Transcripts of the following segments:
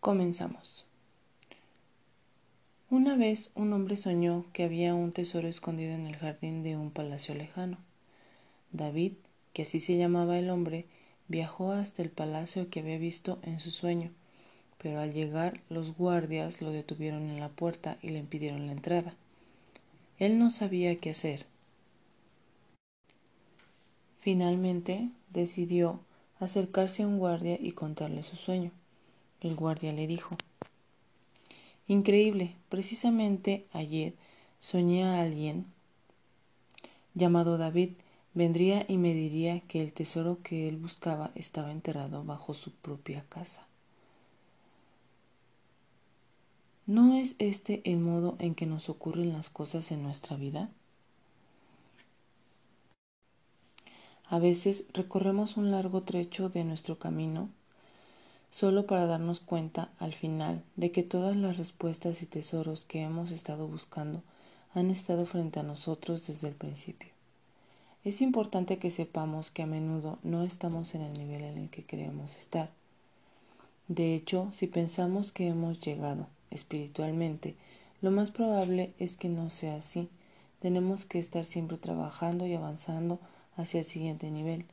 Comenzamos. Una vez un hombre soñó que había un tesoro escondido en el jardín de un palacio lejano. David, que así se llamaba el hombre, viajó hasta el palacio que había visto en su sueño, pero al llegar los guardias lo detuvieron en la puerta y le impidieron la entrada. Él no sabía qué hacer. Finalmente decidió acercarse a un guardia y contarle su sueño. El guardia le dijo Increíble, precisamente ayer soñé a alguien llamado David vendría y me diría que el tesoro que él buscaba estaba enterrado bajo su propia casa. ¿No es este el modo en que nos ocurren las cosas en nuestra vida? A veces recorremos un largo trecho de nuestro camino solo para darnos cuenta al final de que todas las respuestas y tesoros que hemos estado buscando han estado frente a nosotros desde el principio. Es importante que sepamos que a menudo no estamos en el nivel en el que queremos estar. De hecho, si pensamos que hemos llegado espiritualmente, lo más probable es que no sea así. Tenemos que estar siempre trabajando y avanzando hacia el siguiente nivel.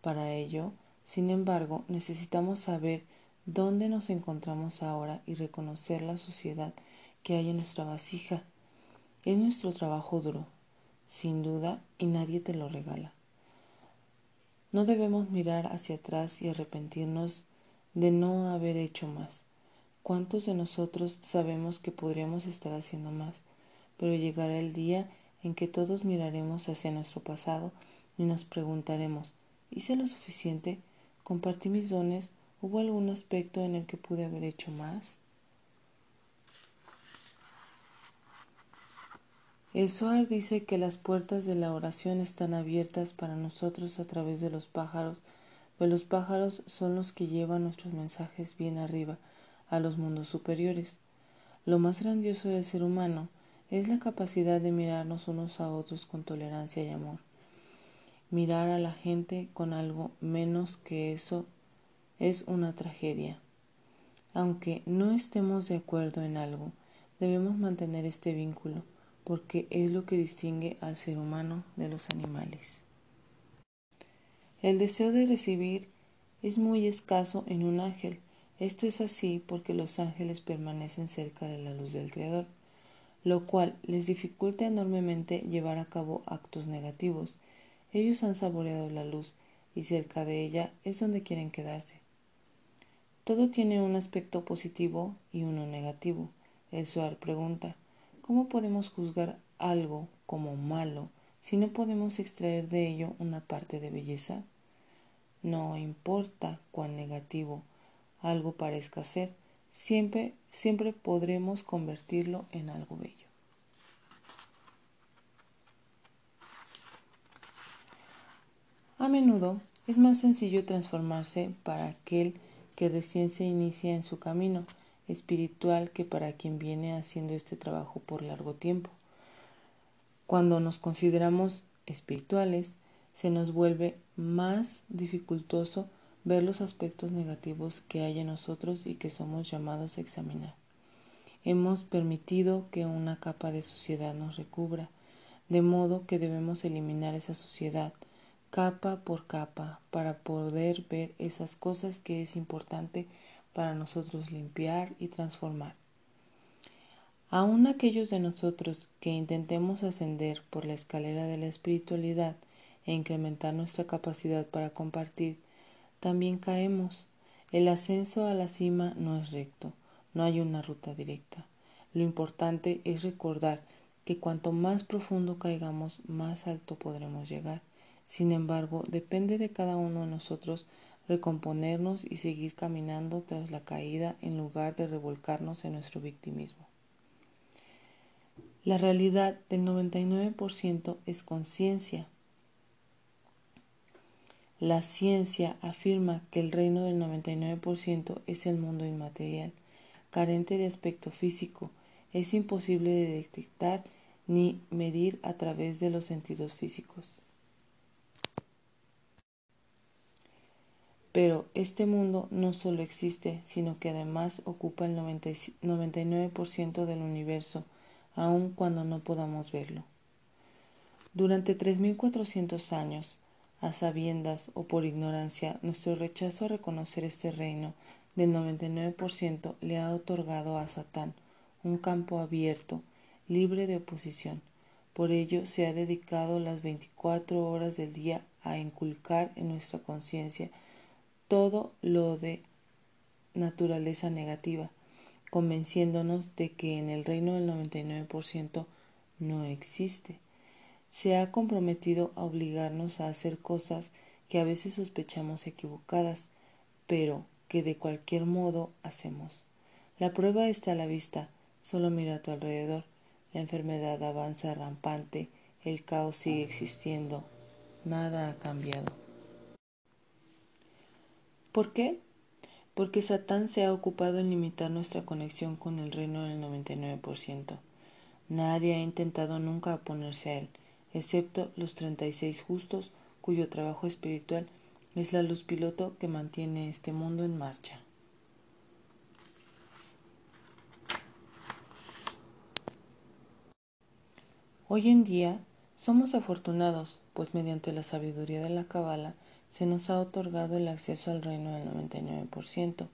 Para ello, sin embargo, necesitamos saber dónde nos encontramos ahora y reconocer la suciedad que hay en nuestra vasija. Es nuestro trabajo duro, sin duda, y nadie te lo regala. No debemos mirar hacia atrás y arrepentirnos de no haber hecho más. ¿Cuántos de nosotros sabemos que podríamos estar haciendo más? Pero llegará el día en que todos miraremos hacia nuestro pasado y nos preguntaremos, ¿hice lo suficiente? ¿Compartí mis dones? ¿Hubo algún aspecto en el que pude haber hecho más? El Zohar dice que las puertas de la oración están abiertas para nosotros a través de los pájaros, pero los pájaros son los que llevan nuestros mensajes bien arriba, a los mundos superiores. Lo más grandioso del ser humano es la capacidad de mirarnos unos a otros con tolerancia y amor. Mirar a la gente con algo menos que eso es una tragedia. Aunque no estemos de acuerdo en algo, debemos mantener este vínculo, porque es lo que distingue al ser humano de los animales. El deseo de recibir es muy escaso en un ángel. Esto es así porque los ángeles permanecen cerca de la luz del Creador, lo cual les dificulta enormemente llevar a cabo actos negativos. Ellos han saboreado la luz y cerca de ella es donde quieren quedarse. Todo tiene un aspecto positivo y uno negativo. El Suar pregunta, ¿cómo podemos juzgar algo como malo si no podemos extraer de ello una parte de belleza? No importa cuán negativo algo parezca ser, siempre, siempre podremos convertirlo en algo bello. A menudo es más sencillo transformarse para aquel que recién se inicia en su camino espiritual que para quien viene haciendo este trabajo por largo tiempo. Cuando nos consideramos espirituales, se nos vuelve más dificultoso ver los aspectos negativos que hay en nosotros y que somos llamados a examinar. Hemos permitido que una capa de suciedad nos recubra, de modo que debemos eliminar esa suciedad capa por capa para poder ver esas cosas que es importante para nosotros limpiar y transformar. Aún aquellos de nosotros que intentemos ascender por la escalera de la espiritualidad e incrementar nuestra capacidad para compartir, también caemos. El ascenso a la cima no es recto, no hay una ruta directa. Lo importante es recordar que cuanto más profundo caigamos, más alto podremos llegar. Sin embargo, depende de cada uno de nosotros recomponernos y seguir caminando tras la caída en lugar de revolcarnos en nuestro victimismo. La realidad del 99% es conciencia. La ciencia afirma que el reino del 99% es el mundo inmaterial, carente de aspecto físico, es imposible de detectar ni medir a través de los sentidos físicos. Pero este mundo no solo existe, sino que además ocupa el 99% del universo, aun cuando no podamos verlo. Durante 3.400 años, a sabiendas o por ignorancia, nuestro rechazo a reconocer este reino del 99% le ha otorgado a Satán un campo abierto, libre de oposición. Por ello se ha dedicado las 24 horas del día a inculcar en nuestra conciencia todo lo de naturaleza negativa, convenciéndonos de que en el reino del 99% no existe. Se ha comprometido a obligarnos a hacer cosas que a veces sospechamos equivocadas, pero que de cualquier modo hacemos. La prueba está a la vista, solo mira a tu alrededor. La enfermedad avanza rampante, el caos sigue existiendo, nada ha cambiado. ¿Por qué? Porque Satán se ha ocupado en limitar nuestra conexión con el reino del 99%. Nadie ha intentado nunca oponerse a él, excepto los 36 justos cuyo trabajo espiritual es la luz piloto que mantiene este mundo en marcha. Hoy en día somos afortunados, pues mediante la sabiduría de la Cabala se nos ha otorgado el acceso al reino del 99%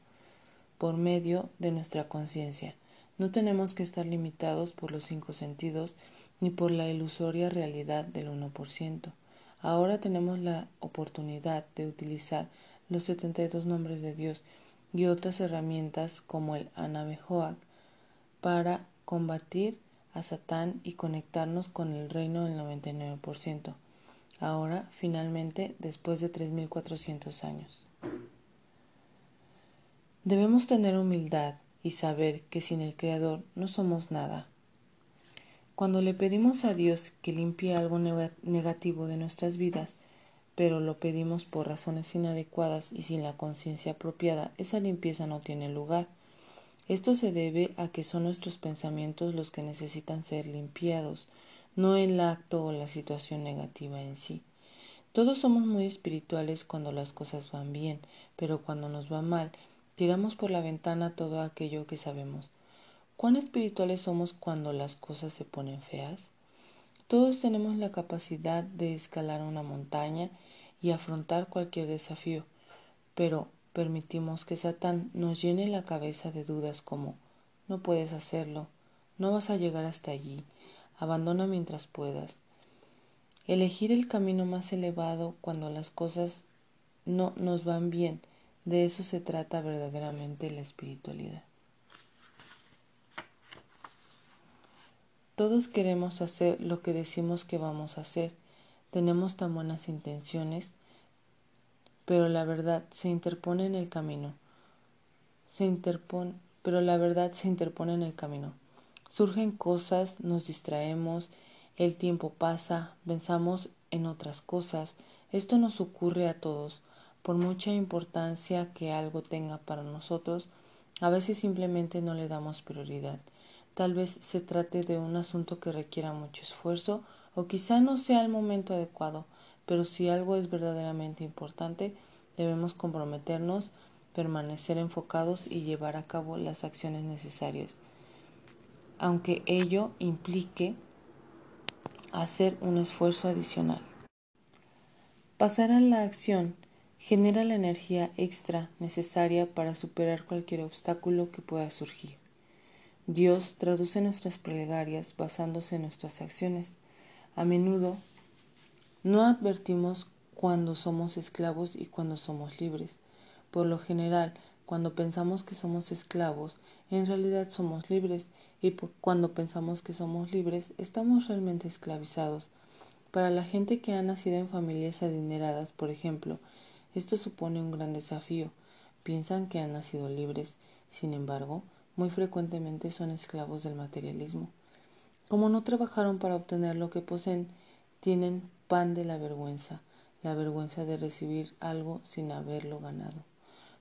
por medio de nuestra conciencia. No tenemos que estar limitados por los cinco sentidos ni por la ilusoria realidad del 1%. Ahora tenemos la oportunidad de utilizar los 72 nombres de Dios y otras herramientas como el Anabejoac para combatir a Satán y conectarnos con el reino del 99%. Ahora, finalmente, después de 3.400 años. Debemos tener humildad y saber que sin el Creador no somos nada. Cuando le pedimos a Dios que limpie algo negativo de nuestras vidas, pero lo pedimos por razones inadecuadas y sin la conciencia apropiada, esa limpieza no tiene lugar. Esto se debe a que son nuestros pensamientos los que necesitan ser limpiados, no el acto o la situación negativa en sí. Todos somos muy espirituales cuando las cosas van bien, pero cuando nos va mal, tiramos por la ventana todo aquello que sabemos. ¿Cuán espirituales somos cuando las cosas se ponen feas? Todos tenemos la capacidad de escalar una montaña y afrontar cualquier desafío, pero permitimos que Satán nos llene la cabeza de dudas como no puedes hacerlo, no vas a llegar hasta allí, abandona mientras puedas. Elegir el camino más elevado cuando las cosas no nos van bien, de eso se trata verdaderamente la espiritualidad. Todos queremos hacer lo que decimos que vamos a hacer. Tenemos tan buenas intenciones, pero la verdad se interpone en el camino. Se interpone, pero la verdad se interpone en el camino. Surgen cosas, nos distraemos, el tiempo pasa, pensamos en otras cosas. Esto nos ocurre a todos. Por mucha importancia que algo tenga para nosotros, a veces simplemente no le damos prioridad. Tal vez se trate de un asunto que requiera mucho esfuerzo o quizá no sea el momento adecuado, pero si algo es verdaderamente importante, debemos comprometernos, permanecer enfocados y llevar a cabo las acciones necesarias, aunque ello implique hacer un esfuerzo adicional. Pasar a la acción genera la energía extra necesaria para superar cualquier obstáculo que pueda surgir. Dios traduce nuestras plegarias basándose en nuestras acciones. A menudo no advertimos cuando somos esclavos y cuando somos libres. Por lo general, cuando pensamos que somos esclavos, en realidad somos libres y cuando pensamos que somos libres, estamos realmente esclavizados. Para la gente que ha nacido en familias adineradas, por ejemplo, esto supone un gran desafío. Piensan que han nacido libres. Sin embargo, muy frecuentemente son esclavos del materialismo. Como no trabajaron para obtener lo que poseen, tienen pan de la vergüenza, la vergüenza de recibir algo sin haberlo ganado,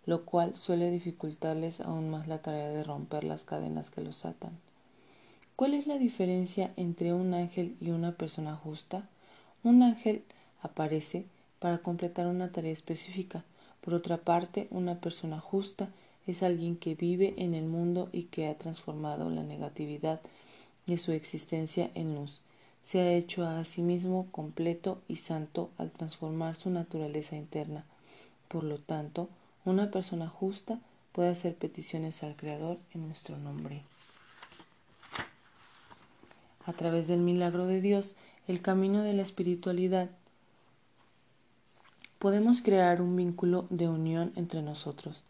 lo cual suele dificultarles aún más la tarea de romper las cadenas que los atan. ¿Cuál es la diferencia entre un ángel y una persona justa? Un ángel aparece para completar una tarea específica, Por otra parte, una persona justa es alguien que vive en el mundo y que ha transformado la negatividad de su existencia en luz. Se ha hecho a sí mismo completo y santo al transformar su naturaleza interna. Por lo tanto, una persona justa puede hacer peticiones al Creador en nuestro nombre. A través del milagro de Dios, el camino de la espiritualidad, podemos crear un vínculo de unión entre nosotros.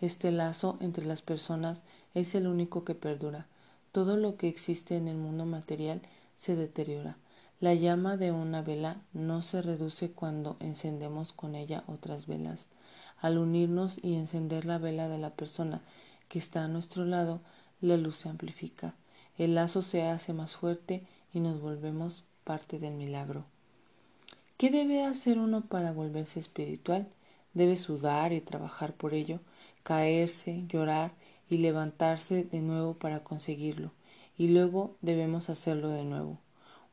Este lazo entre las personas es el único que perdura. Todo lo que existe en el mundo material se deteriora. La llama de una vela no se reduce cuando encendemos con ella otras velas. Al unirnos y encender la vela de la persona que está a nuestro lado, la luz se amplifica. El lazo se hace más fuerte y nos volvemos parte del milagro. ¿Qué debe hacer uno para volverse espiritual? Debe sudar y trabajar por ello, caerse, llorar y levantarse de nuevo para conseguirlo, y luego debemos hacerlo de nuevo.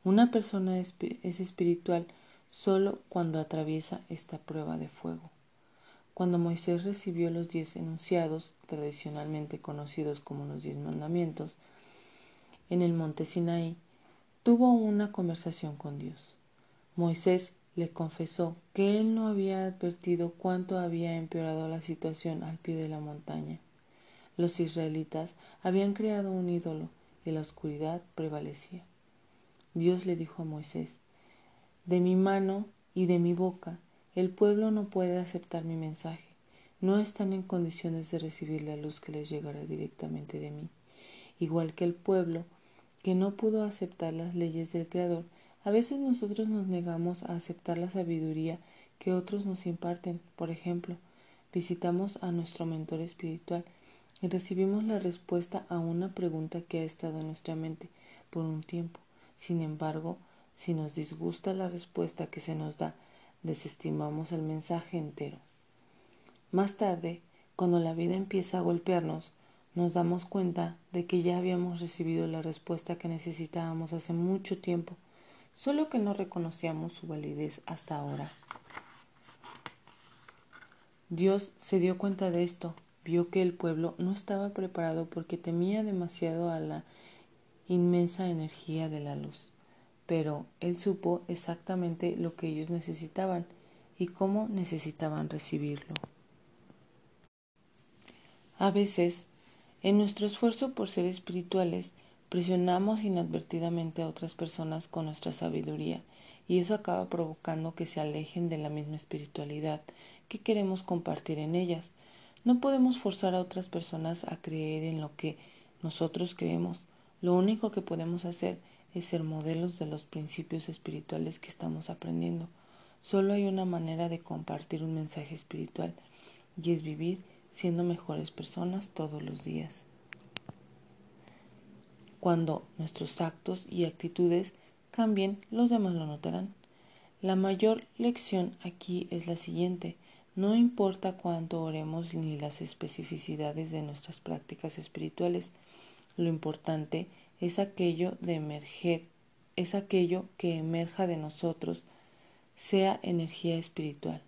Una persona es espiritual solo cuando atraviesa esta prueba de fuego. Cuando Moisés recibió los diez enunciados, tradicionalmente conocidos como los diez mandamientos, en el monte Sinaí, tuvo una conversación con Dios. Moisés le confesó que él no había advertido cuánto había empeorado la situación al pie de la montaña. Los israelitas habían creado un ídolo y la oscuridad prevalecía. Dios le dijo a Moisés, De mi mano y de mi boca el pueblo no puede aceptar mi mensaje. No están en condiciones de recibir la luz que les llegará directamente de mí. Igual que el pueblo que no pudo aceptar las leyes del Creador, a veces nosotros nos negamos a aceptar la sabiduría que otros nos imparten. Por ejemplo, visitamos a nuestro mentor espiritual y recibimos la respuesta a una pregunta que ha estado en nuestra mente por un tiempo. Sin embargo, si nos disgusta la respuesta que se nos da, desestimamos el mensaje entero. Más tarde, cuando la vida empieza a golpearnos, nos damos cuenta de que ya habíamos recibido la respuesta que necesitábamos hace mucho tiempo, solo que no reconocíamos su validez hasta ahora. Dios se dio cuenta de esto vio que el pueblo no estaba preparado porque temía demasiado a la inmensa energía de la luz. Pero él supo exactamente lo que ellos necesitaban y cómo necesitaban recibirlo. A veces, en nuestro esfuerzo por ser espirituales, presionamos inadvertidamente a otras personas con nuestra sabiduría y eso acaba provocando que se alejen de la misma espiritualidad que queremos compartir en ellas. No podemos forzar a otras personas a creer en lo que nosotros creemos. Lo único que podemos hacer es ser modelos de los principios espirituales que estamos aprendiendo. Solo hay una manera de compartir un mensaje espiritual y es vivir siendo mejores personas todos los días. Cuando nuestros actos y actitudes cambien, los demás lo notarán. La mayor lección aquí es la siguiente. No importa cuánto oremos ni las especificidades de nuestras prácticas espirituales, lo importante es aquello de emerger, es aquello que emerja de nosotros, sea energía espiritual.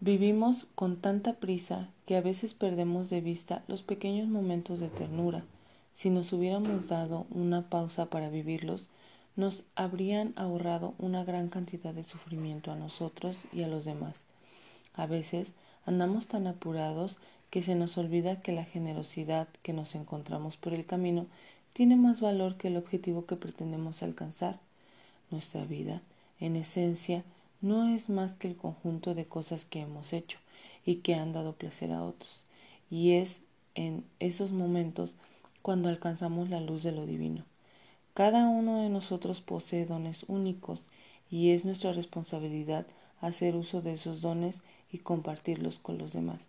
Vivimos con tanta prisa que a veces perdemos de vista los pequeños momentos de ternura. Si nos hubiéramos dado una pausa para vivirlos, nos habrían ahorrado una gran cantidad de sufrimiento a nosotros y a los demás. A veces andamos tan apurados que se nos olvida que la generosidad que nos encontramos por el camino tiene más valor que el objetivo que pretendemos alcanzar. Nuestra vida, en esencia, no es más que el conjunto de cosas que hemos hecho y que han dado placer a otros, y es en esos momentos cuando alcanzamos la luz de lo divino. Cada uno de nosotros posee dones únicos y es nuestra responsabilidad hacer uso de esos dones y compartirlos con los demás.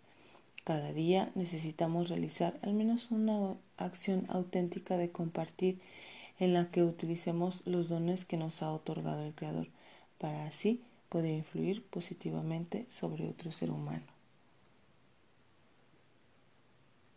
Cada día necesitamos realizar al menos una acción auténtica de compartir en la que utilicemos los dones que nos ha otorgado el Creador para así poder influir positivamente sobre otro ser humano.